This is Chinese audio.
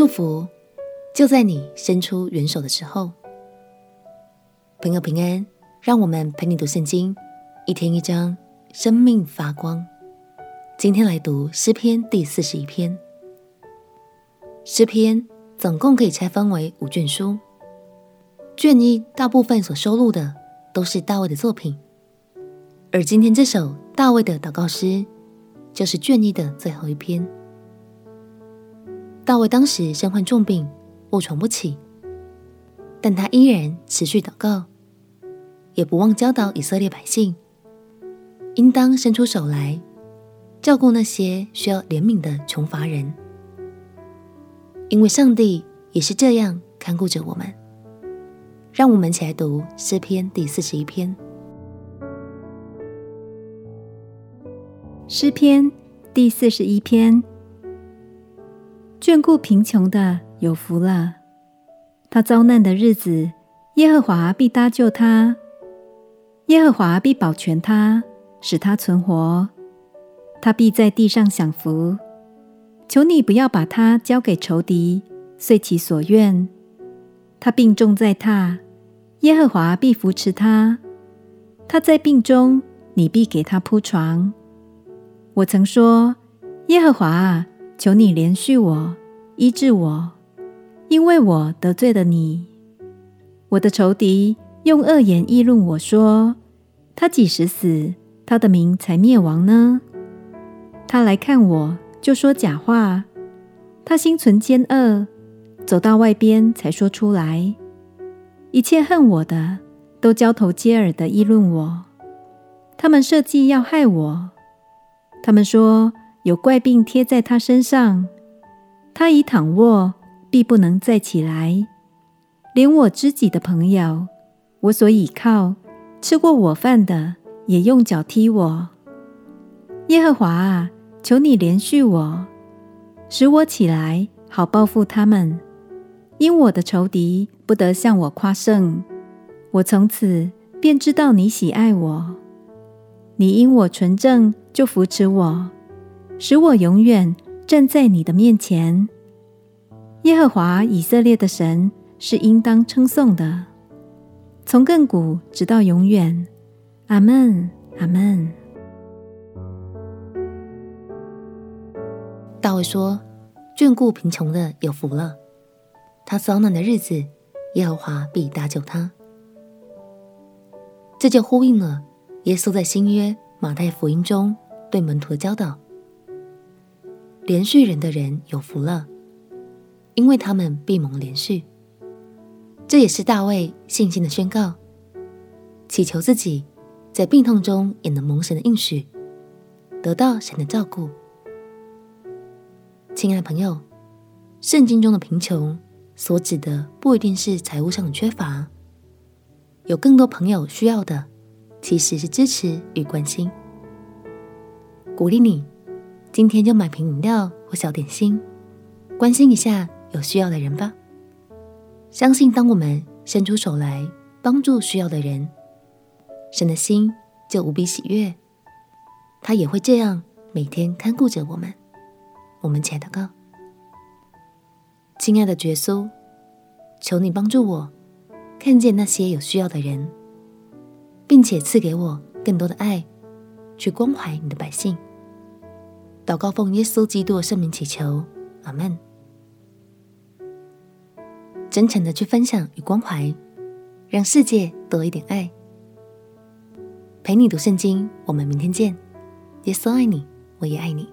祝福就在你伸出援手的时候。朋友平安，让我们陪你读圣经，一天一章，生命发光。今天来读诗篇第四十一篇。诗篇总共可以拆分为五卷书，卷一大部分所收录的都是大卫的作品，而今天这首大卫的祷告诗，就是卷一的最后一篇。大卫当时身患重病，卧床不起，但他依然持续祷告，也不忘教导以色列百姓，应当伸出手来，照顾那些需要怜悯的穷乏人，因为上帝也是这样看顾着我们。让我们一起来读诗篇第四十一篇。诗篇第四十一篇：眷顾贫穷的有福了，他遭难的日子，耶和华必搭救他，耶和华必保全他，使他存活。他必在地上享福。求你不要把他交给仇敌，遂其所愿。他病重在榻，耶和华必扶持他。他在病中，你必给他铺床。我曾说：耶和华啊，求你怜恤我，医治我，因为我得罪了你。我的仇敌用恶言议论我说：他几时死，他的名才灭亡呢？他来看我，就说假话。他心存奸恶，走到外边才说出来。一切恨我的，都交头接耳地议论我。他们设计要害我。他们说有怪病贴在他身上，他一躺卧，必不能再起来。连我知己的朋友，我所倚靠、吃过我饭的，也用脚踢我。耶和华啊！求你怜恤我，使我起来，好报复他们。因我的仇敌不得向我夸胜，我从此便知道你喜爱我。你因我纯正，就扶持我，使我永远站在你的面前。耶和华以色列的神是应当称颂的，从亘古直到永远。阿门，阿门。大卫说：“眷顾贫穷的有福了，他遭难的日子，耶和华必搭救他。”这就呼应了耶稣在新约马太福音中对门徒的教导：“连续人的人有福了，因为他们必蒙连续。”这也是大卫信心的宣告，祈求自己在病痛中也能蒙神的应许，得到神的照顾。亲爱的朋友，圣经中的贫穷所指的不一定是财务上的缺乏，有更多朋友需要的其实是支持与关心。鼓励你，今天就买瓶饮料或小点心，关心一下有需要的人吧。相信当我们伸出手来帮助需要的人，神的心就无比喜悦，他也会这样每天看顾着我们。我们且祷告，亲爱的耶稣，求你帮助我看见那些有需要的人，并且赐给我更多的爱，去关怀你的百姓。祷告奉耶稣基督的圣名祈求，阿门。真诚的去分享与关怀，让世界多一点爱。陪你读圣经，我们明天见。耶稣爱你，我也爱你。